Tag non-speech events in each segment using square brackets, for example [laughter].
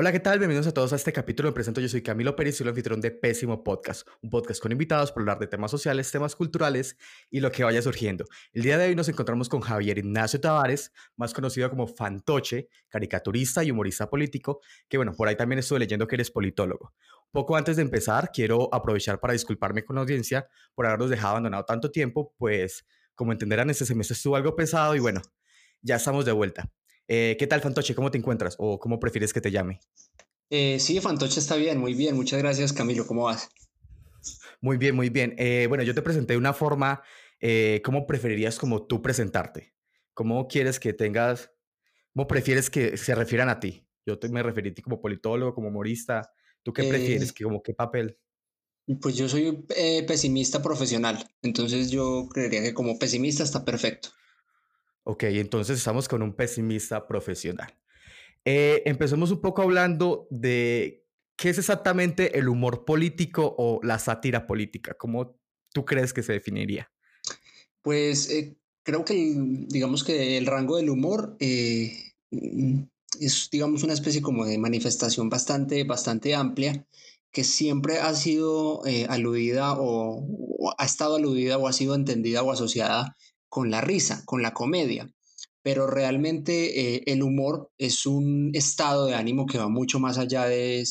Hola, ¿qué tal? Bienvenidos a todos a este capítulo. Me presento, yo soy Camilo Pérez, soy el anfitrión de Pésimo Podcast, un podcast con invitados para hablar de temas sociales, temas culturales y lo que vaya surgiendo. El día de hoy nos encontramos con Javier Ignacio Tavares, más conocido como Fantoche, caricaturista y humorista político, que bueno, por ahí también estuve leyendo que eres politólogo. Poco antes de empezar, quiero aprovechar para disculparme con la audiencia por habernos dejado abandonado tanto tiempo, pues como entenderán, este semestre estuvo algo pesado y bueno, ya estamos de vuelta. Eh, ¿Qué tal, Fantoche? ¿Cómo te encuentras? ¿O cómo prefieres que te llame? Eh, sí, Fantoche está bien, muy bien. Muchas gracias, Camilo. ¿Cómo vas? Muy bien, muy bien. Eh, bueno, yo te presenté de una forma, ¿cómo preferirías como tú presentarte? ¿Cómo quieres que tengas, cómo prefieres que se refieran a ti? Yo te, me referí a ti como politólogo, como humorista. ¿Tú qué prefieres? ¿Qué, como, ¿Qué papel? Pues yo soy pesimista profesional, entonces yo creería que como pesimista está perfecto. Ok, entonces estamos con un pesimista profesional. Eh, empecemos un poco hablando de qué es exactamente el humor político o la sátira política. ¿Cómo tú crees que se definiría? Pues eh, creo que digamos que el rango del humor eh, es digamos una especie como de manifestación bastante, bastante amplia que siempre ha sido aludida o, o, ha estado aludida o ha sido entendida o asociada con la risa, con la comedia. Pero realmente eh, el humor es un estado de ánimo que va mucho más allá de,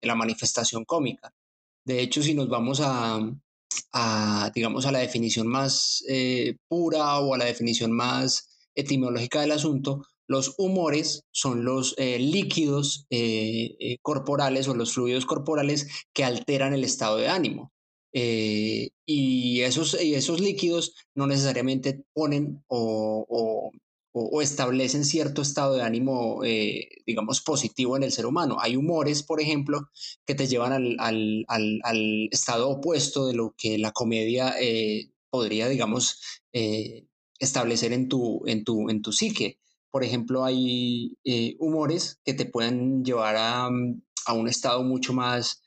la manifestación cómica. De hecho, si nos vamos a, digamos, a la definición más eh, pura o a la definición más etimológica del asunto, los humores son los eh, líquidos corporales o los fluidos corporales que alteran el estado de ánimo. Eh, y, esos, esos líquidos no necesariamente ponen o, establecen cierto estado de ánimo, eh, digamos, positivo en el ser humano. Hay humores, por ejemplo, que te llevan al, estado opuesto de lo que la comedia eh, podría, digamos, establecer en tu, en, tu, en tu psique. Por ejemplo, hay humores que te pueden llevar a, a un estado mucho más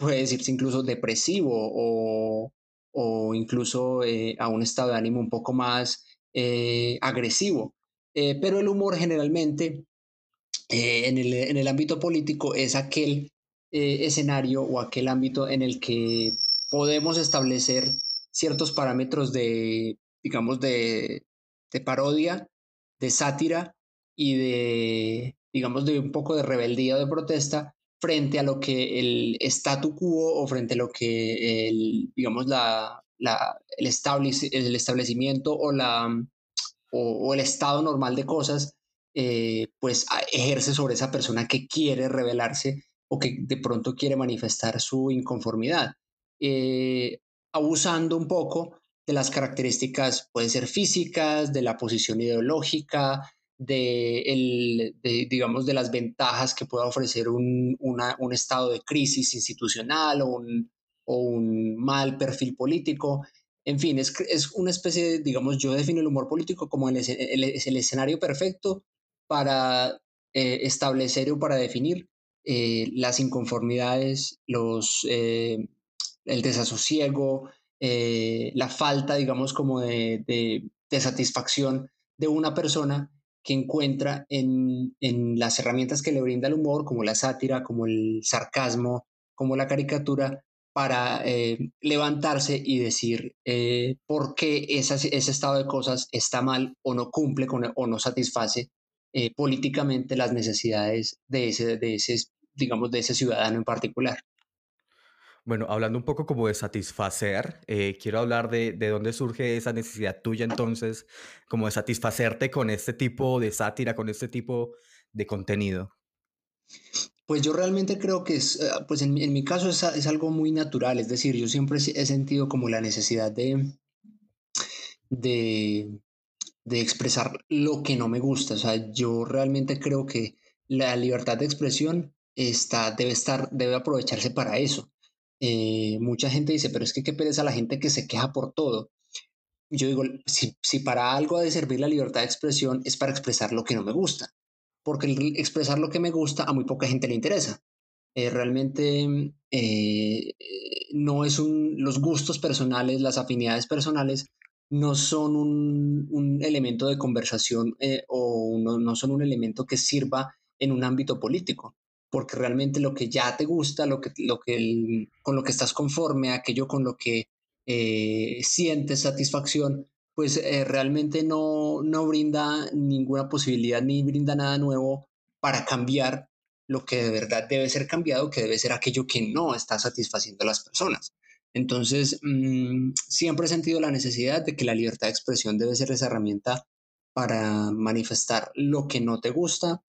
puede decirse incluso depresivo o, o incluso eh, a un estado de ánimo un poco más eh, agresivo. Eh, pero el humor generalmente en el, en, el, ámbito político es aquel escenario o aquel ámbito en el que podemos establecer ciertos parámetros de, digamos, de, de parodia, de sátira y de, digamos, de un poco de rebeldía o de protesta frente a lo que el statu quo o frente a lo que el, digamos, la, el, el establecimiento o, la, o, el estado normal de cosas, eh, pues ejerce sobre esa persona que quiere rebelarse o que de pronto quiere manifestar su inconformidad, eh, abusando un poco de las características, pueden ser físicas, de la posición ideológica, de, el, digamos, de las ventajas que pueda ofrecer un, un estado de crisis institucional o un, o un, mal perfil político. En fin, es, es, una especie de, digamos, yo defino el humor político como el, el, el escenario perfecto para eh, establecer o para definir eh, las inconformidades, los, eh, el desasosiego, la falta, digamos, como de, de, de satisfacción de una persona que encuentra en, las herramientas que le brinda el humor, como la sátira, como el sarcasmo, como la caricatura, para eh, levantarse y decir eh, por qué ese estado de cosas está mal o no cumple con, o no satisface eh, políticamente las necesidades de ese, de ese, digamos, de ese ciudadano en particular. Bueno, hablando un poco como de satisfacer, eh, quiero hablar de, de, dónde surge esa necesidad tuya entonces, como de satisfacerte con este tipo de sátira, con este tipo de contenido. Pues yo realmente creo que es, eh, pues en, en mi caso es, es, algo muy natural, es decir, yo siempre he sentido como la necesidad de, de, de expresar lo que no me gusta, o sea, yo realmente creo que la libertad de expresión está, debe, estar, debe aprovecharse para eso. Eh, mucha gente dice, pero es que qué pereza la gente que se queja por todo. Yo digo, si, para algo ha de servir la libertad de expresión es para expresar lo que no me gusta, porque expresar lo que me gusta a muy poca gente le interesa. Eh, realmente eh, no es un, los gustos personales, las afinidades personales no son un, un elemento de conversación o no, no, son un elemento que sirva en un ámbito político, porque realmente lo que ya te gusta, lo que, lo que con lo que estás conforme, aquello con lo que eh, sientes satisfacción, pues eh, realmente no, no brinda ninguna posibilidad ni brinda nada nuevo para cambiar lo que de verdad debe ser cambiado, que debe ser aquello que no está satisfaciendo a las personas. Entonces, mm, siempre he sentido la necesidad de que la libertad de expresión debe ser esa herramienta para manifestar lo que no te gusta,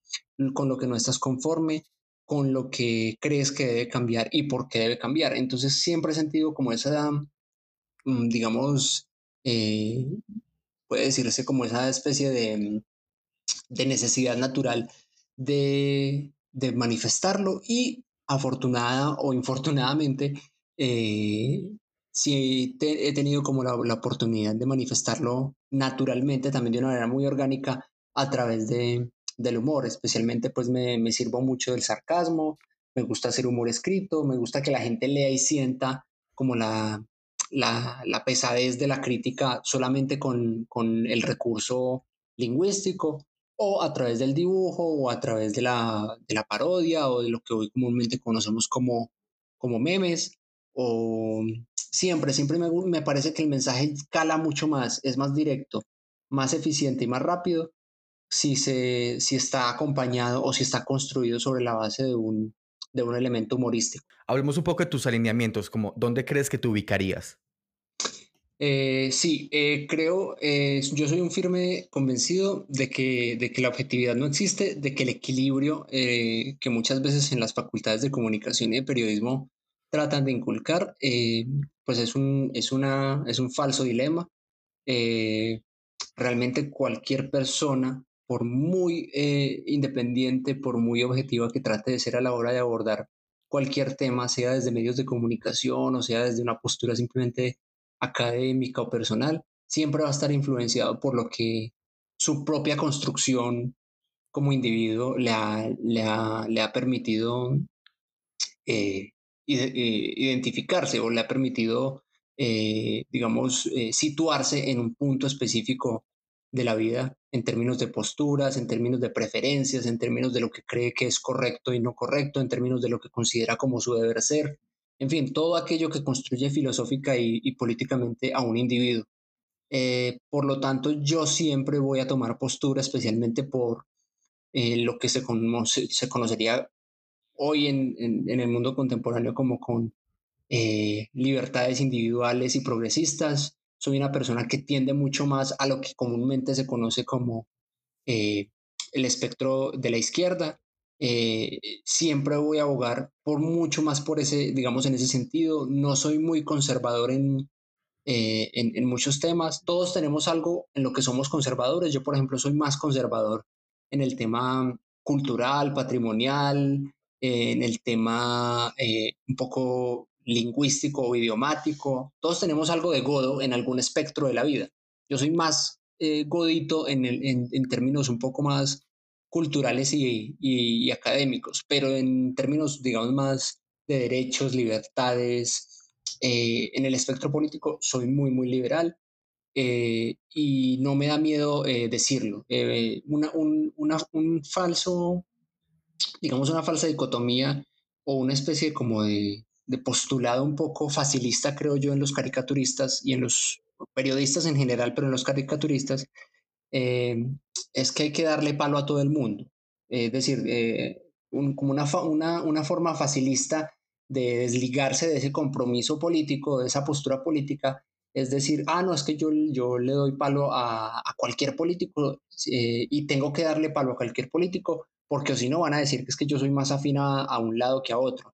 con lo que no estás conforme, con lo que crees que debe cambiar y por qué debe cambiar. Entonces, siempre he sentido como esa, mm, digamos, eh, puede decirse como esa especie de, de necesidad natural de, de manifestarlo y afortunada o infortunadamente, eh, sí he tenido como la, la, oportunidad de manifestarlo naturalmente, también de una manera muy orgánica a través de, del humor, especialmente pues me, me sirvo mucho del sarcasmo, me gusta hacer humor escrito, me gusta que la gente lea y sienta como la, la, la pesadez de la crítica solamente con, con el recurso lingüístico o a través del dibujo o a través de la, de la parodia o de lo que hoy comúnmente conocemos como, como memes o siempre, siempre me, me parece que el mensaje cala mucho más, es más directo, más eficiente y más rápido si, se, si está acompañado o si está construido sobre la base de un, de un elemento humorístico. Hablemos un poco de tus alineamientos, como dónde crees que te ubicarías. Eh, sí, eh, creo, eh, yo soy un firme convencido de que, de que la objetividad no existe, de que el equilibrio que muchas veces en las facultades de comunicación y de periodismo tratan de inculcar, pues es un, es, una, es un falso dilema. realmente cualquier persona, por muy independiente, por muy objetiva que trate de ser a la hora de abordar cualquier tema, sea desde medios de comunicación o sea desde una postura simplemente académica o personal, siempre va a estar influenciado por lo que su propia construcción como individuo le ha, le ha, permitido eh, eh, identificarse o le ha permitido, eh, digamos, situarse en un punto específico de la vida en términos de posturas, en términos de preferencias, en términos de lo que cree que es correcto y no correcto, en términos de lo que considera como su deber ser en fin, todo aquello que construye filosófica y, políticamente a un individuo. Eh, por lo tanto, yo siempre voy a tomar postura, especialmente por eh, lo que se, se conocería hoy en, el mundo contemporáneo como con eh, libertades individuales y progresistas. Soy una persona que tiende mucho más a lo que comúnmente se conoce como el espectro de la izquierda eh, siempre voy a abogar por mucho más por ese, digamos, en ese sentido. No soy muy conservador en, eh, en, muchos temas. Todos tenemos algo en lo que somos conservadores. Yo, por ejemplo, soy más conservador en el tema cultural, patrimonial, eh, en el tema un poco lingüístico o idiomático. Todos tenemos algo de godo en algún espectro de la vida. Yo soy más godito en, en, en términos un poco más culturales y, académicos, pero en términos, digamos, más de derechos, libertades, eh, en el espectro político soy muy, muy liberal eh, y no me da miedo eh, decirlo. Una, un, un, falso, digamos, una falsa dicotomía o una especie como de, de postulado un poco facilista, creo yo, en los caricaturistas y en los periodistas en general, pero en los caricaturistas, eh, es que hay que darle palo a todo el mundo. es decir, eh, como una, una, una, forma facilista de desligarse de ese compromiso político, de esa postura política, es decir, ah, no, es que yo, yo le doy palo a, cualquier político eh, y tengo que darle palo a cualquier político, porque si no van a decir que es que yo soy más afín a, a un lado que a otro.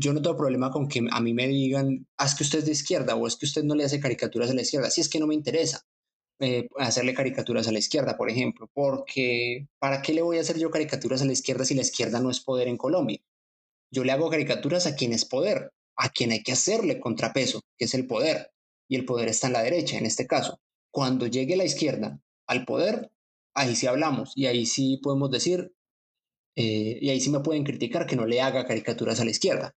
Yo no tengo problema con que a mí me digan, ah, es que usted es de izquierda o es que usted no le hace caricaturas a la izquierda, si es que no me interesa. Eh, hacerle caricaturas a la izquierda, por ejemplo, porque ¿para qué le voy a hacer yo caricaturas a la izquierda si la izquierda no es poder en Colombia? Yo le hago caricaturas a quien es poder, a quien hay que hacerle contrapeso, que es el poder, y el poder está en la derecha, en este caso. Cuando llegue la izquierda al poder, ahí sí hablamos, y ahí sí podemos decir, eh, y ahí sí me pueden criticar que no le haga caricaturas a la izquierda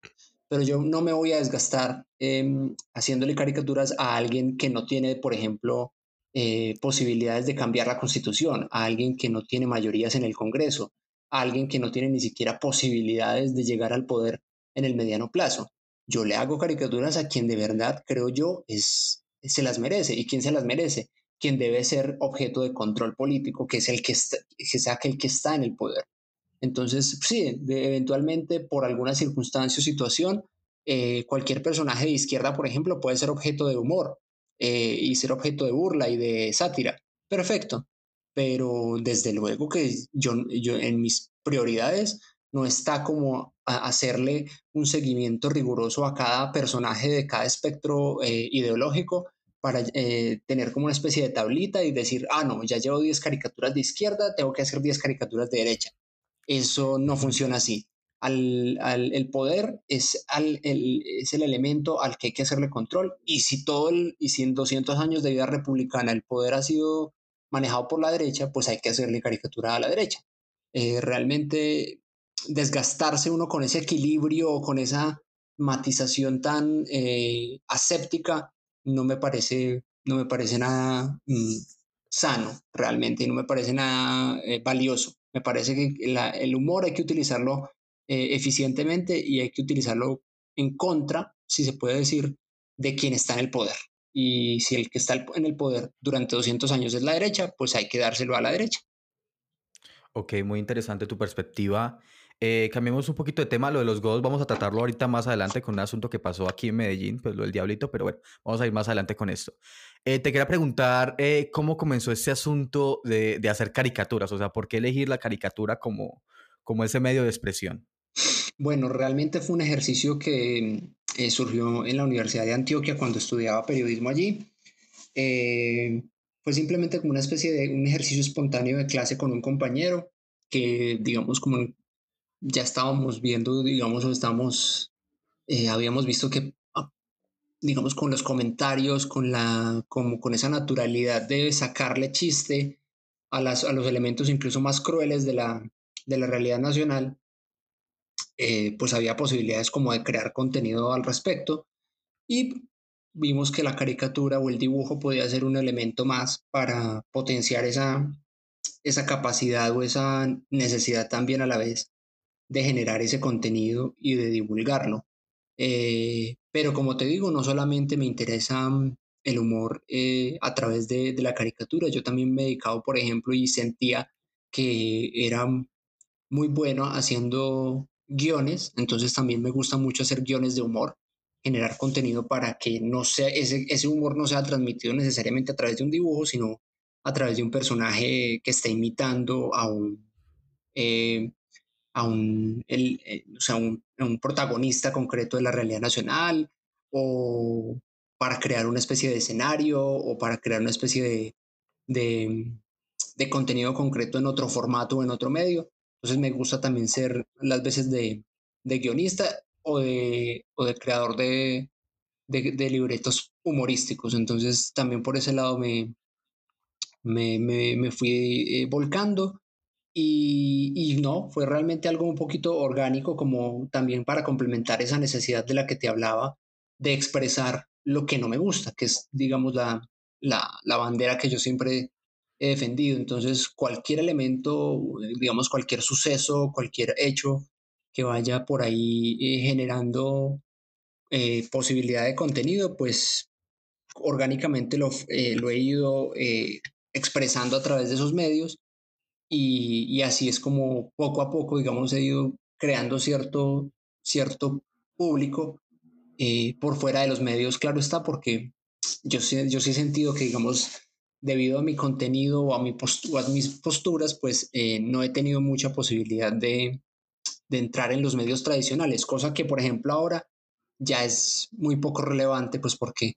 pero yo no me voy a desgastar em, haciéndole caricaturas a alguien que no tiene, por ejemplo, eh, posibilidades de cambiar la constitución, a alguien que no tiene mayorías en el Congreso, a alguien que no tiene ni siquiera posibilidades de llegar al poder en el mediano plazo. Yo le hago caricaturas a quien de verdad creo yo es, se las merece. ¿Y quién se las merece? Quien debe ser objeto de control político, que es el que, está, que sea aquel que está en el poder. Entonces, sí, eventualmente por alguna circunstancia o situación, eh, cualquier personaje de izquierda, por ejemplo, puede ser objeto de humor eh, y ser objeto de burla y de sátira. Perfecto. Pero desde luego que yo, yo en mis prioridades no está como hacerle un seguimiento riguroso a cada personaje de cada espectro eh, ideológico para tener como una especie de tablita y decir, ah, no, ya llevo 10 caricaturas de izquierda, tengo que hacer 10 caricaturas de derecha. Eso no funciona así. Al, el poder es, el, es el elemento al que hay que hacerle control y si todo y si en 200 años de vida republicana el poder ha sido manejado por la derecha, pues hay que hacerle caricatura a la derecha. Eh, realmente desgastarse uno con ese equilibrio o con esa matización tan eh, aséptica no me parece, no me parece nada mm, sano realmente no me parece nada eh, valioso. Me parece que el humor hay que utilizarlo eh, eficientemente y hay que utilizarlo en contra, si se puede decir, de quien está en el poder. Y si el que está en el poder durante 200 años es la derecha, pues hay que dárselo a la derecha. Ok, muy interesante tu perspectiva. Eh, cambiemos un poquito de tema, lo de los godos vamos a tratarlo ahorita más adelante con un asunto que pasó aquí en Medellín, pues lo del diablito, pero bueno, vamos a ir más adelante con esto. Eh, te quería preguntar eh, cómo comenzó este asunto de, de, hacer caricaturas, o sea, ¿por qué elegir la caricatura como, como ese medio de expresión? Bueno, realmente fue un ejercicio que eh, surgió en la Universidad de Antioquia cuando estudiaba periodismo allí. fue simplemente como una especie de un ejercicio espontáneo de clase con un compañero que, digamos, como ya estábamos viendo, digamos, o estamos, eh, habíamos visto que, ah, digamos, con los comentarios, con, la, con esa naturalidad de sacarle chiste a, las, a los elementos incluso más crueles de la, de la realidad nacional, eh, pues había posibilidades como de crear contenido al respecto. Y vimos que la caricatura o el dibujo podía ser un elemento más para potenciar esa, esa capacidad o esa necesidad también a la vez de generar ese contenido y de divulgarlo. Eh, pero como te digo, no solamente me interesa mm, el humor eh, a través de, la caricatura, yo también me he dedicado, por ejemplo, y sentía que era muy bueno haciendo guiones, entonces también me gusta mucho hacer guiones de humor, generar contenido para que no sea, ese, ese humor no sea transmitido necesariamente a través de un dibujo, sino a través de un personaje que está imitando a un, eh, a un, el, eh, o sea, un, un, protagonista concreto de la realidad nacional o para crear una especie de escenario o para crear una especie de, de, de contenido concreto en otro formato o en otro medio. Entonces me gusta también ser las veces de, de guionista o de, o de creador de, de, libretos humorísticos. Entonces también por ese lado me, me, me, me fui eh, volcando y, no, fue realmente algo un poquito orgánico, como también para complementar esa necesidad de la que te hablaba, de expresar lo que no me gusta, que es, digamos, la, la, la bandera que yo siempre he defendido. Entonces, cualquier elemento, digamos, cualquier suceso, cualquier hecho que vaya por ahí eh, generando eh, posibilidad de contenido, pues orgánicamente lo, eh, lo he ido expresando a través de esos medios y, así es como poco a poco, digamos, he ido creando cierto, cierto público eh, por fuera de los medios, claro está, porque yo, yo sí he sentido que, digamos, debido a mi contenido o a, mi a mis posturas, pues eh, no he tenido mucha posibilidad de, de entrar en los medios tradicionales, cosa que, por ejemplo, ahora ya es muy poco relevante, pues porque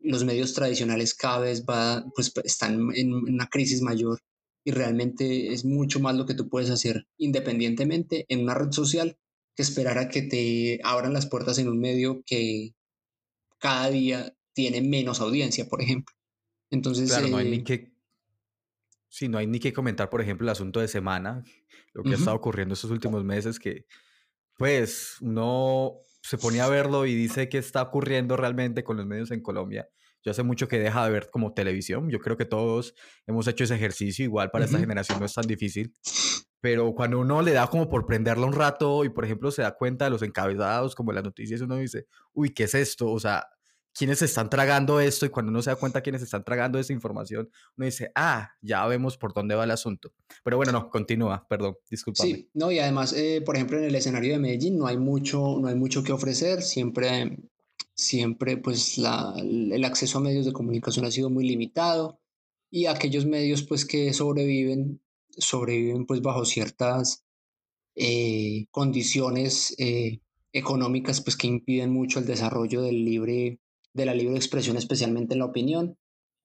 los medios tradicionales cada vez va, pues, están en una crisis mayor y realmente es mucho más lo que tú puedes hacer independientemente en una red social que esperar a que te abran las puertas en un medio que cada día tiene menos audiencia, por ejemplo. Entonces, claro, no hay ni eh, que Sí, no hay ni que comentar, por ejemplo, el asunto de semana, lo que ha estado ocurriendo estos últimos meses, que pues uno se ponía a verlo y dice qué está ocurriendo realmente con los medios en Colombia yo hace mucho que deja de ver como televisión. Yo creo que todos hemos hecho ese ejercicio. Igual para esta generación no es tan difícil. pero cuando uno le da como por prenderlo un rato y por ejemplo se da cuenta de los encabezados como en las noticias, uno dice, uy, ¿qué es esto? O sea, ¿quiénes están tragando esto? Y cuando uno se da cuenta quiénes están tragando esa información, uno dice, ah, ya vemos por dónde va el asunto. Pero bueno, no, continúa, perdón, discúlpame. Sí, no, y además, eh, por ejemplo, en el escenario de Medellín no hay mucho, no hay mucho que ofrecer, siempre, siempre pues la, el acceso a medios de comunicación ha sido muy limitado y aquellos medios pues que sobreviven sobreviven pues bajo ciertas eh, condiciones eh, económicas pues que impiden mucho el desarrollo del libre, de la libre expresión, especialmente en la opinión.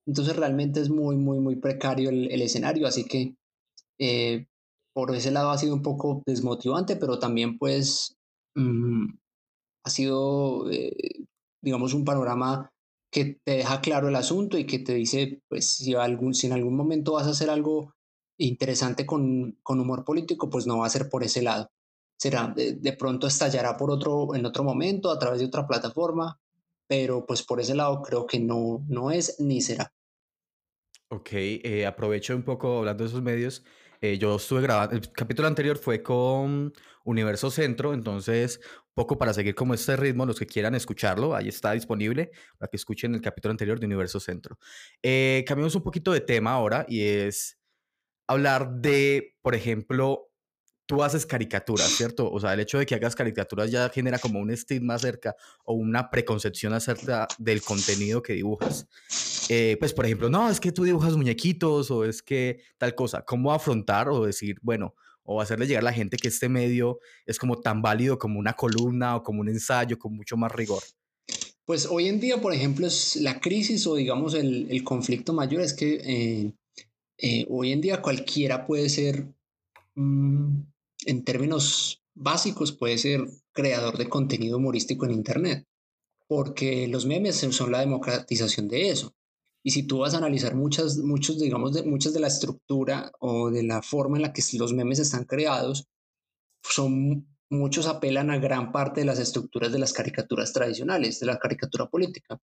Entonces realmente es muy, muy, muy precario el, escenario, así que eh, por ese lado ha sido un poco desmotivante, pero también pues mm, ha sido, digamos, un panorama que te deja claro el asunto y que te dice, pues si, algún, si en algún momento vas a hacer algo interesante con, con, humor político, pues no va a ser por ese lado. Será, de, pronto estallará por otro, en otro momento, a través de otra plataforma, pero pues por ese lado creo que no, no es ni será. Ok, eh, aprovecho un poco hablando de esos medios. Eh, yo estuve grabando, el capítulo anterior fue con Universo Centro, entonces, poco para seguir como este ritmo, los que quieran escucharlo, ahí está disponible para que escuchen el capítulo anterior de Universo Centro. Eh, cambiamos un poquito de tema ahora y es hablar de, por ejemplo, tú haces caricaturas, ¿cierto? O sea, el hecho de que hagas caricaturas ya genera como un estigma acerca o una preconcepción acerca del contenido que dibujas. Eh, pues, por ejemplo, no, es que tú dibujas muñequitos o es que tal cosa. ¿Cómo afrontar o decir, bueno, o hacerle llegar a la gente que este medio es como tan válido como una columna o como un ensayo con mucho más rigor? Pues hoy en día, por ejemplo, es la crisis o digamos el, el conflicto mayor es que eh, eh, hoy en día cualquiera puede ser, mm, en términos básicos, puede ser creador de contenido humorístico en Internet, porque los memes son la democratización de eso. Y si tú vas a analizar muchas, muchos, digamos, de, muchas de la estructura o de la forma en la que los memes están creados, son muchos apelan a gran parte de las estructuras de las caricaturas tradicionales, de la caricatura política.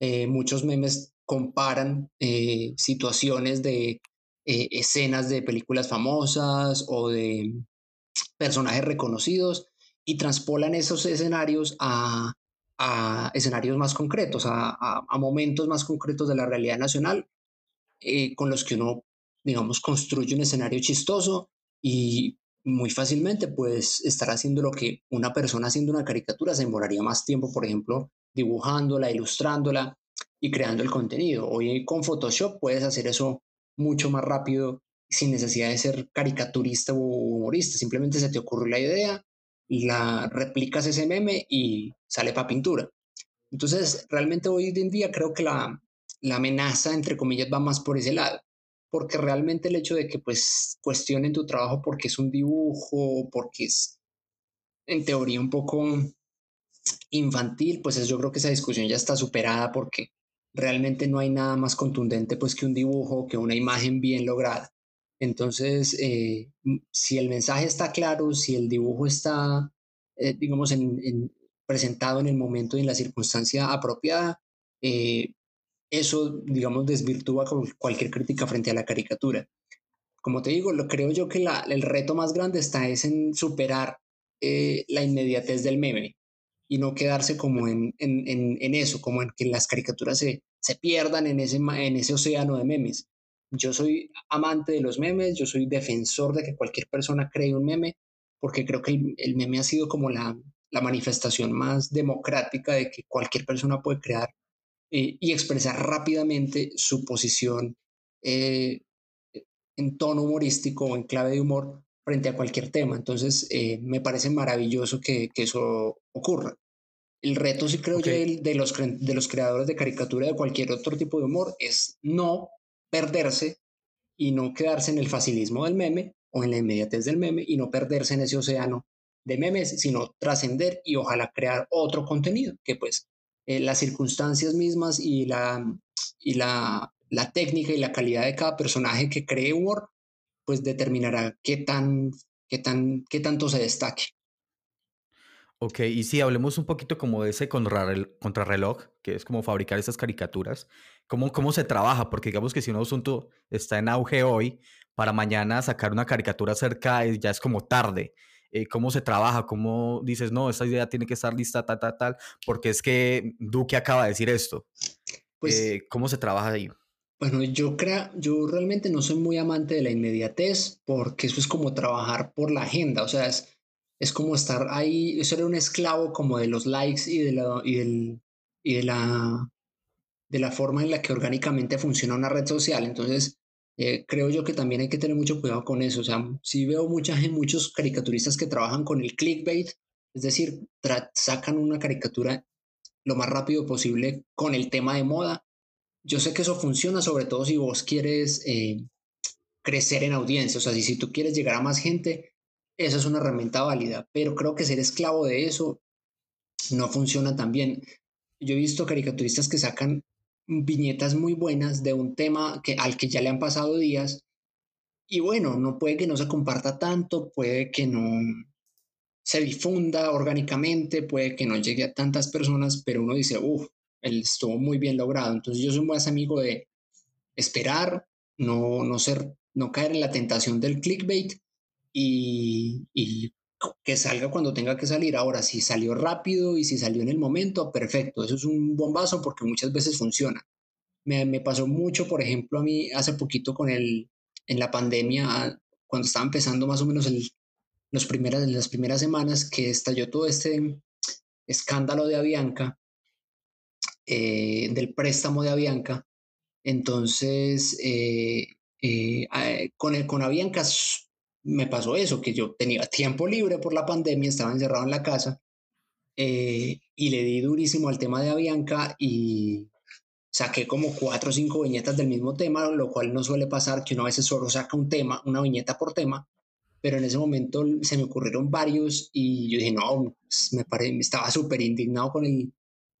Eh, muchos memes comparan eh, situaciones de eh, escenas de películas famosas o de personajes reconocidos y transpolan esos escenarios a, escenarios más concretos, a, momentos más concretos de la realidad nacional con los que uno, digamos, construye un escenario chistoso y muy fácilmente puedes estar haciendo lo que una persona haciendo una caricatura se demoraría más tiempo, por ejemplo, dibujándola, ilustrándola y creando el contenido. Hoy con Photoshop puedes hacer eso mucho más rápido sin necesidad de ser caricaturista o humorista. Simplemente se te ocurre la idea, la replicas ese meme y sale para pintura. Entonces, realmente hoy en día creo que la, la amenaza, entre comillas, va más por ese lado. Porque realmente el hecho de que pues cuestionen tu trabajo porque es un dibujo, porque es en teoría un poco infantil, pues yo creo que esa discusión ya está superada porque realmente no hay nada más contundente pues que un dibujo, que una imagen bien lograda. Entonces, eh, si el mensaje está claro, si el dibujo está, eh, digamos, presentado en el momento y en la circunstancia apropiada, eh, eso, digamos, desvirtúa cualquier crítica frente a la caricatura. Como te digo, lo creo yo que el reto más grande está es en superar la inmediatez del meme y no quedarse como en, en, en, eso, como en que las caricaturas se, se pierdan en ese, en ese océano de memes. Yo soy amante de los memes, yo soy defensor de que cualquier persona cree un meme, porque creo que el, meme ha sido como la, la, manifestación más democrática de que cualquier persona puede crear eh, y expresar rápidamente su posición eh, en tono humorístico o en clave de humor frente a cualquier tema. Entonces, eh, me parece maravilloso que, que, eso ocurra. El reto, sí creo yo, de los, de los creadores de caricatura de cualquier otro tipo de humor es no perderse y no quedarse en el facilismo del meme o en la inmediatez del meme y no perderse en ese océano de memes, sino trascender y ojalá crear otro contenido que pues eh, las circunstancias mismas y la, y la, la técnica y la calidad de cada personaje que cree humor pues determinará qué, tan, qué, tan, qué tanto se destaque. Ok, y sí, hablemos un poquito como de ese contrarreloj, que es como fabricar esas caricaturas. ¿Cómo, ¿Cómo se trabaja? Porque digamos que si un asunto está en auge hoy, para mañana sacar una caricatura cerca ya es como tarde. Eh, ¿Cómo se trabaja? ¿Cómo dices, no, esta idea tiene que estar lista, tal, tal, tal? Porque es que Duque acaba de decir esto. Pues, eh, ¿Cómo se trabaja ahí? Bueno, yo creo, yo realmente no soy muy amante de la inmediatez porque eso es como trabajar por la agenda, o sea, es, es como estar ahí, eso era un esclavo como de los likes y de la, y del, y de la, de la forma en la que orgánicamente funciona una red social. Entonces, eh, creo yo que también hay que tener mucho cuidado con eso. O sea, sí veo mucha, muchos caricaturistas que trabajan con el clickbait, es decir, sacan una caricatura lo más rápido posible con el tema de moda yo sé que eso funciona sobre todo si vos quieres eh, crecer en audiencia, o sea, si, si tú quieres llegar a más gente, esa es una herramienta válida, pero creo que ser esclavo de eso no funciona tan bien. Yo he visto caricaturistas que sacan viñetas muy buenas de un tema que, al que ya le han pasado días y bueno, no puede que no se comparta tanto, puede que no se difunda orgánicamente, puede que no llegue a tantas personas, pero uno dice, uff, estuvo muy bien logrado. Entonces yo soy buen amigo de esperar, no, no, ser, no caer en la tentación del clickbait y, y que salga cuando tenga que salir. Ahora, si salió rápido y si salió en el momento, perfecto. Eso es un bombazo porque muchas veces funciona. Me, me, pasó mucho, por ejemplo, a mí hace poquito con el, en la pandemia, cuando estaba empezando más o menos los primeras, las primeras semanas que estalló todo este escándalo de Avianca, eh, del préstamo de Avianca. Entonces, eh, eh, con, el, con Avianca me pasó eso, que yo tenía [laughs] tiempo libre por la pandemia, estaba encerrado en la casa y le di durísimo al tema de Avianca y saqué como cuatro o cinco viñetas del mismo tema, lo cual no suele pasar, que uno a veces solo saca un tema, una viñeta por tema, pero en ese momento se me ocurrieron varios y yo dije, no, me, me estaba súper indignado con el,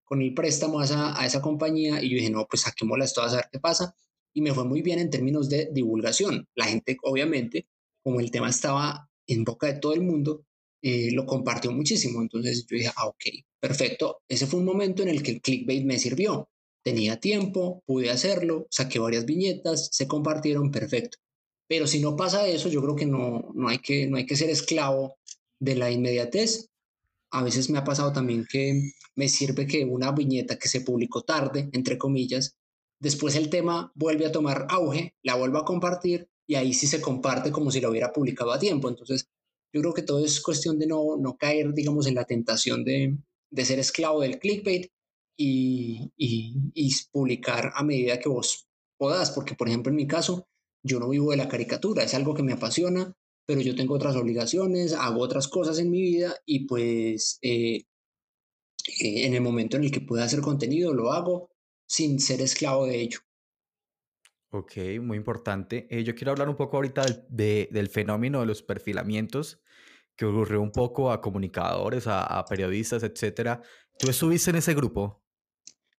con el préstamo a esa, a esa compañía y yo dije, no, pues saquémoslas todas a ver qué pasa. Y me fue muy bien en términos de divulgación. La gente, obviamente, como el tema estaba en boca de todo el mundo, eh, lo compartió muchísimo. Entonces yo dije, ah, ok, perfecto. Ese fue un momento en el que el clickbait me sirvió. Tenía tiempo, pude hacerlo, saqué varias viñetas, se compartieron, perfecto. Pero si no pasa eso, yo creo que no, no, hay, que, no hay que ser esclavo de la inmediatez a veces me ha pasado también que me sirve que una viñeta que se publicó tarde, entre comillas, después el tema vuelve a tomar auge, la vuelvo a compartir y ahí sí se comparte como si lo hubiera publicado a tiempo. Entonces, yo creo que todo es cuestión de no, no caer, digamos, en la tentación de, de ser esclavo del clickbait y, y, y publicar a medida que vos podás, porque por ejemplo en mi caso, yo no vivo de la caricatura, es algo que me apasiona, pero yo tengo otras obligaciones, hago otras cosas en mi vida y pues eh, eh, en el momento en el que pueda hacer contenido lo hago sin ser esclavo de ello. Ok, muy importante. Eh, yo quiero hablar un poco ahorita del, del, fenómeno de los perfilamientos que ocurrió un poco a comunicadores, a, periodistas, etcétera. ¿Tú estuviste en ese grupo?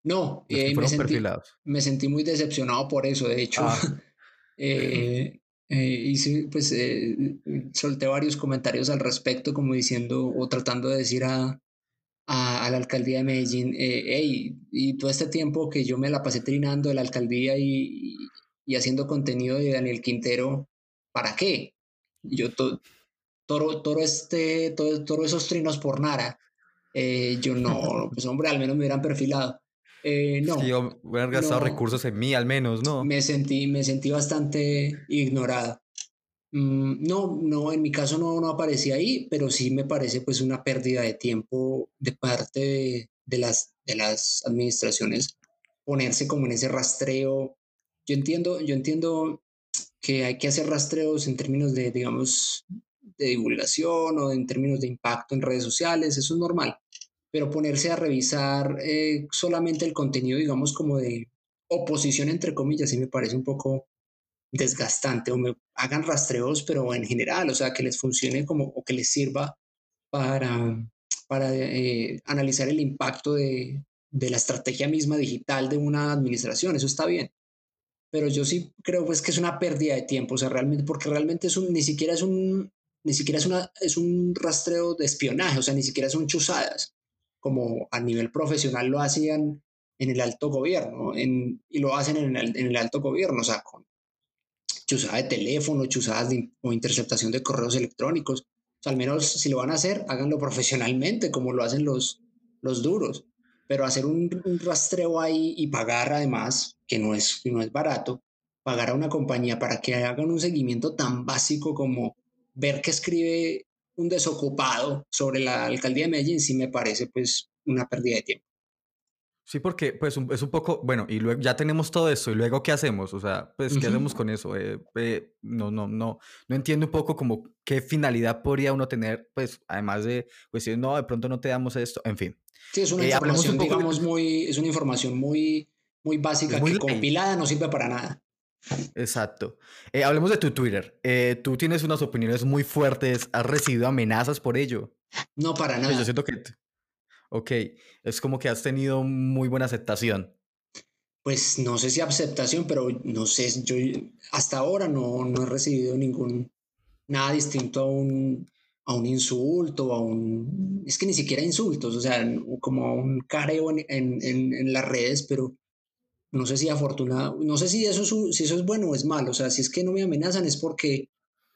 No, me, sentí, me, sentí, muy decepcionado por eso, de hecho. Ah. [laughs] Eh, y pues eh, solté varios comentarios al respecto, como diciendo o tratando de decir a, a, la alcaldía de Medellín, eh, hey, y todo este tiempo que yo me la pasé trinando de la alcaldía y, y haciendo contenido de Daniel Quintero, ¿para qué? Yo to, toro, toro, este, todo, toro esos trinos por nada. Eh, yo no, pues hombre, al menos me hubieran perfilado. Eh, no. Sí, hubieran gastado recursos en mí, al menos, ¿no? Me sentí, me sentí bastante ignorado. Mm, no, no, en mi caso no, no aparecía ahí, pero sí me parece pues una pérdida de tiempo de parte de, las, de las administraciones ponerse como en ese rastreo. Yo entiendo, yo entiendo que hay que hacer rastreos en términos de, digamos, de divulgación o en términos de impacto en redes sociales, eso es normal pero ponerse a revisar eh, solamente el contenido, digamos, como de oposición, entre comillas, sí me parece un poco desgastante, o me hagan rastreos, pero en general, o sea, que les funcione como, o que les sirva para, para eh, analizar el impacto de, de la estrategia misma digital de una administración, eso está bien. Pero yo sí creo pues que es una pérdida de tiempo, o sea, realmente, porque realmente es un, ni siquiera es un, ni siquiera es, una, es un rastreo de espionaje, o sea, ni siquiera son chuzadas como a nivel profesional lo hacían en el alto gobierno y lo hacen en el, alto gobierno, o sea, con, chuzada de teléfono, chuzadas o interceptación de correos electrónicos. O sea, al menos si lo van a hacer, háganlo profesionalmente, como lo hacen los, los duros. Pero hacer un, rastreo ahí y pagar además, que no es, no es barato, pagar a una compañía para que hagan un seguimiento tan básico como ver qué escribe un desocupado sobre la alcaldía de Medellín, sí me parece pues una pérdida de tiempo. Sí, porque pues es un poco, bueno, y luego ya tenemos todo eso, y luego ¿qué hacemos? O sea, pues ¿qué hacemos con eso? Eh, eh, no, no, no, no entiendo un poco como qué finalidad podría uno tener, pues además de, pues si no, de pronto no te damos esto, en fin. Sí, es una eh, información, digamos, muy, es una información muy, muy básica que compilada no sirve para nada. Exacto. hablemos de tu Twitter. tú tienes unas opiniones muy fuertes, has recibido amenazas por ello. No, para pues, nada. yo siento que Ok, es como que has tenido muy buena aceptación. Pues no sé si aceptación, pero no sé, yo hasta ahora no, no he recibido ningún, nada distinto a un, a un insulto, a un, es que ni siquiera insultos, o sea, como un careo en, en, en, las redes, pero no sé si afortunado, no sé si eso, es, si eso es bueno o es malo, o sea, si es que no me amenazan es porque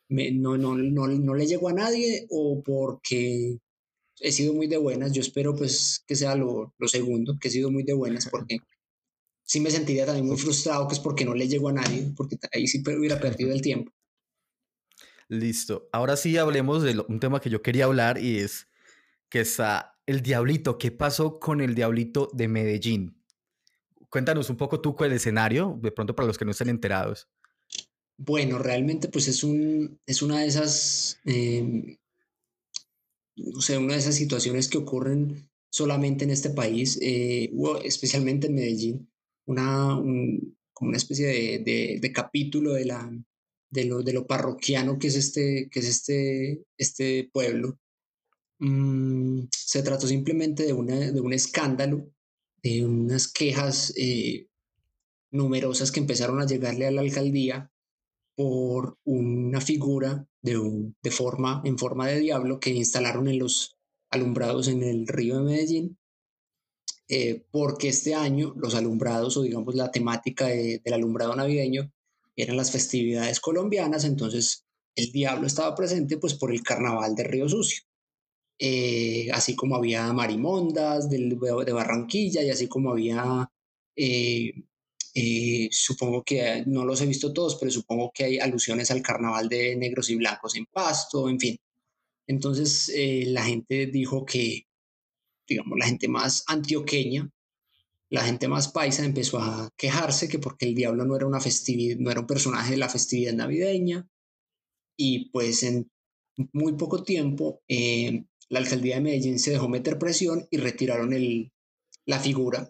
me, no, no, no, no le llego a nadie o porque he sido muy de buenas. Yo espero pues que sea lo, lo segundo, que he sido muy de buenas porque sí me sentiría también muy frustrado que es porque no le llego a nadie, porque ahí sí hubiera perdido el tiempo. Listo. Ahora sí hablemos de un tema que yo quería hablar y es que está el Diablito. ¿Qué pasó con el Diablito de Medellín? Cuéntanos un poco tú con el escenario, de pronto para los que no estén enterados. Bueno, realmente pues es, un, es una de esas em, no sé, una de esas situaciones que ocurren solamente en este país, eh, especialmente en Medellín, una, como una especie de, de, capítulo de, la, de, lo, de lo parroquiano que es este, que es este, este pueblo. Mm, se trató simplemente de, una, de un escándalo, de unas quejas eh, numerosas que empezaron a llegarle a la alcaldía por una figura de, de forma, en forma de diablo que instalaron en los alumbrados en el río de Medellín, eh, porque este año los alumbrados o digamos la temática del alumbrado navideño eran las festividades colombianas, entonces el diablo estaba presente pues por el carnaval de Río Sucio. Eh, así como había marimondas de, de Barranquilla y así como había eh, eh, supongo que no los he visto todos, pero supongo que hay alusiones al carnaval de negros y blancos en Pasto, en fin. Entonces eh, la gente dijo que, digamos, la gente más antioqueña, la gente más paisa empezó a quejarse que porque el diablo no era una festividad, no era un personaje de la festividad navideña. Y pues en muy poco tiempo eh, la alcaldía de Medellín se dejó meter presión y retiraron el, la figura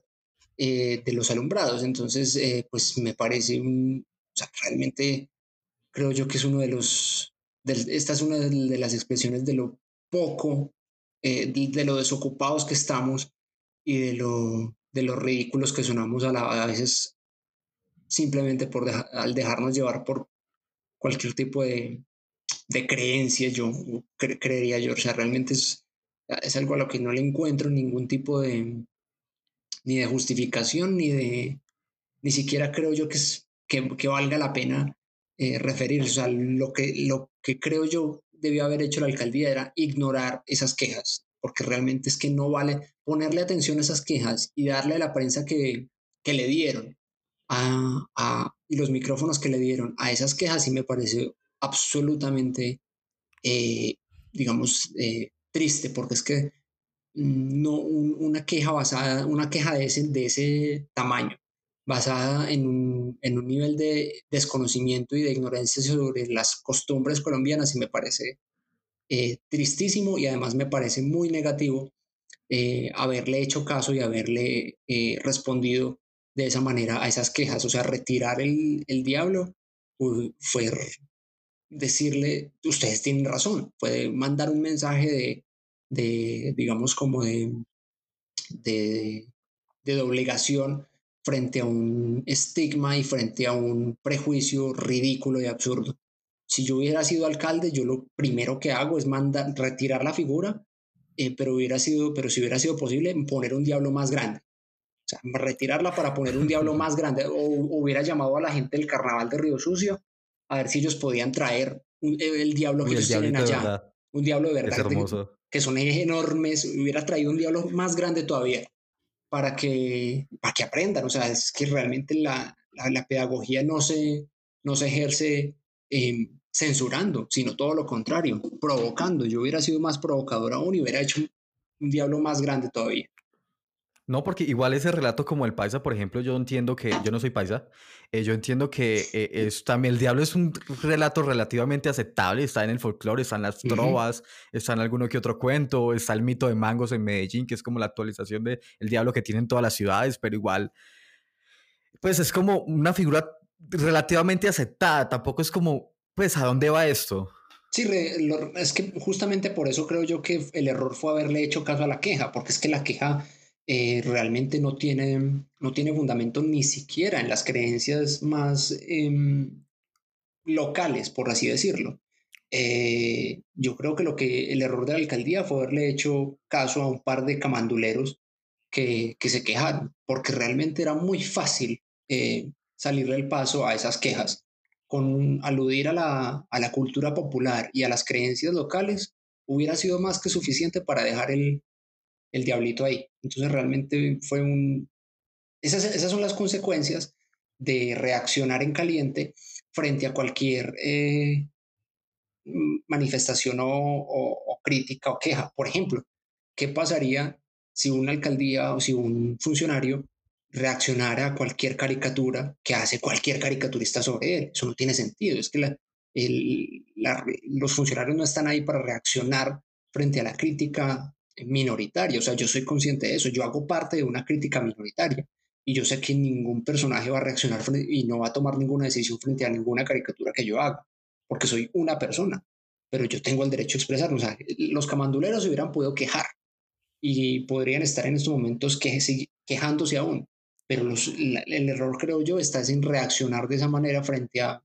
eh, de los alumbrados. Entonces, eh, pues me parece un, o sea, realmente creo yo que es uno de los, esta es una de las expresiones de lo poco, eh, de, lo desocupados que estamos y de lo, de los ridículos que sonamos a, la, a veces simplemente por al dejarnos llevar por cualquier tipo de, de creencia, yo creería yo, o sea, realmente es, es algo a lo que no le encuentro ningún tipo de, ni de justificación, ni de, ni siquiera creo yo que, es, que, valga la pena eh, referirse. O sea, lo que, lo que creo yo debió haber hecho la alcaldía era ignorar esas quejas, porque realmente es que no vale ponerle atención a esas quejas y darle a la prensa que, que le dieron a, a, y los micrófonos que le dieron a esas quejas y me parece absolutamente, eh, digamos, eh, triste, porque es que no una queja basada, una queja de ese, de ese tamaño, basada en un, en un nivel de desconocimiento y de ignorancia sobre las costumbres colombianas y me parece eh, tristísimo y además me parece muy negativo eh, haberle hecho caso y haberle eh, respondido de esa manera a esas quejas. O sea, retirar el, el diablo fue decirle, ustedes tienen razón, puede mandar un mensaje de de digamos, como de, de, de obligación frente a un estigma y frente a un prejuicio ridículo y absurdo. Si yo hubiera sido alcalde, yo lo primero que hago es mandar, retirar la figura, eh, pero, hubiera sido, pero si hubiera sido posible, poner un diablo más grande. O sea, retirarla para poner un diablo más grande. O, hubiera llamado a la gente del carnaval de Río Sucio a ver si ellos podían traer el diablo que ellos tienen allá. Un diablo de verdad. que son enormes. Hubiera traído un diablo más grande todavía para que, para que aprendan. O sea, es que realmente la, la, pedagogía no se, no se ejerce em, censurando, sino todo lo contrario, provocando. Yo hubiera sido más provocador aún y hubiera hecho un diablo más grande todavía. No, porque igual ese relato como el paisa, por ejemplo, yo entiendo que, yo no soy paisa, eh, yo entiendo que eh, es, también el diablo es un relato relativamente aceptable, está en el folclore, están las trovas, está en alguno que otro cuento, está el mito de mangos en Medellín, que es como la actualización de el diablo que tienen todas las ciudades, pero igual, pues es como una figura relativamente aceptada, tampoco es como, pues, ¿a dónde va esto? Sí, es que justamente por eso creo yo que el error fue haberle hecho caso a la queja, porque es que la queja eh, realmente no tiene, no tiene fundamento ni siquiera en las creencias más em, locales, por así decirlo. Eh, yo creo que lo que el error de la alcaldía fue haberle hecho caso a un par de camanduleros que, que se quejaron, porque realmente era muy fácil eh, salirle el paso a esas quejas. Con aludir a la, a la cultura popular y a las creencias locales, hubiera sido más que suficiente para dejar el, el diablito ahí. Entonces realmente fue un... Esas, esas son las consecuencias de reaccionar en caliente frente a cualquier eh, manifestación o, crítica o queja. Por ejemplo, ¿qué pasaría si una alcaldía o si un funcionario reaccionara a cualquier caricatura que hace cualquier caricaturista sobre él? Eso no tiene sentido. Es que los funcionarios no están ahí para reaccionar frente a la crítica minoritaria. O sea, yo soy consciente de eso. Yo hago parte de una crítica minoritaria y yo sé que ningún personaje va a reaccionar y no va a tomar ninguna decisión frente a ninguna caricatura que yo haga, porque soy una persona, pero yo tengo el derecho a expresarlo. O sea, los camanduleros se hubieran podido quejar y podrían estar en estos momentos que, quejándose aún, pero el error, creo yo, está en reaccionar de esa manera frente a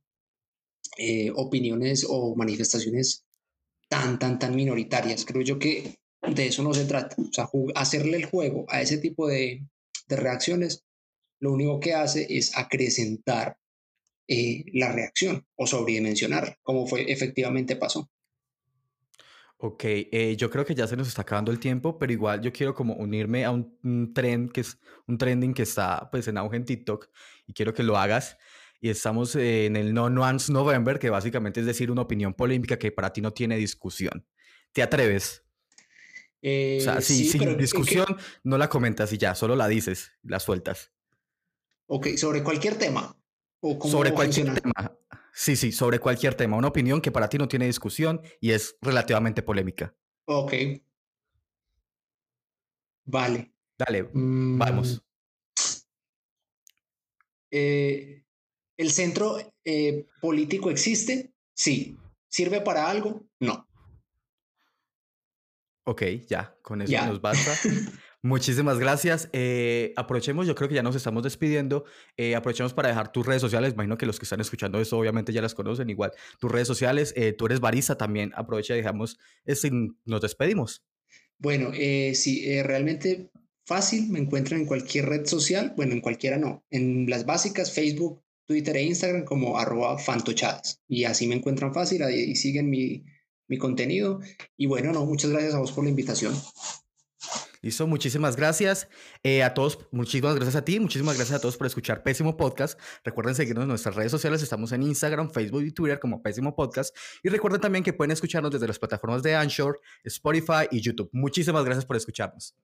eh, opiniones o manifestaciones tan, tan, tan minoritarias. Creo yo que de eso no se trata. O sea, hacerle el juego a ese tipo de, reacciones, lo único que hace es acrecentar eh, la reacción o sobredimensionarla, como fue efectivamente pasó. Ok, eh, yo creo que ya se nos está acabando el tiempo, pero igual yo quiero como unirme a un, un, trend que es un trending que está pues en auge en TikTok y quiero que lo hagas. Y estamos en el No Nuance November, que básicamente es decir una opinión polémica que para ti no tiene discusión. ¿Te atreves? O sea, eh, sí, sin discusión, no la comentas y ya, solo la dices, la sueltas. Ok, sobre cualquier tema. ¿O sobre cualquier tema. Sí, sí, sobre cualquier tema. Una opinión que para ti no tiene discusión y es relativamente polémica. Ok. Vale. Dale, mm, vamos. Eh, ¿El centro eh, político existe? Sí. ¿Sirve para algo? No. Ok, ya, con eso nos basta. [laughs] Muchísimas gracias. Eh, aprovechemos, yo creo que ya nos estamos despidiendo. Eh, aprovechemos para dejar tus redes sociales. Imagino que los que están escuchando esto obviamente ya las conocen. Igual, tus redes sociales. Eh, tú eres Barista también. Aprovecha y dejamos, este, nos despedimos. Bueno, sí, realmente fácil. Me encuentran en cualquier red social. Bueno, en cualquiera no. En las básicas, Facebook, Twitter e Instagram como arroba fantochadas. Y así me encuentran fácil. Ahí siguen mi mi contenido. Y bueno, no, muchas gracias a vos por la invitación. Listo, muchísimas gracias eh, a todos, muchísimas gracias a ti, muchísimas gracias a todos por escuchar Pésimo Podcast. Recuerden seguirnos en nuestras redes sociales, estamos en Instagram, Facebook y Twitter como Pésimo Podcast. Y recuerden también que pueden escucharnos desde las plataformas de Anchor, Spotify y YouTube. Muchísimas gracias por escucharnos.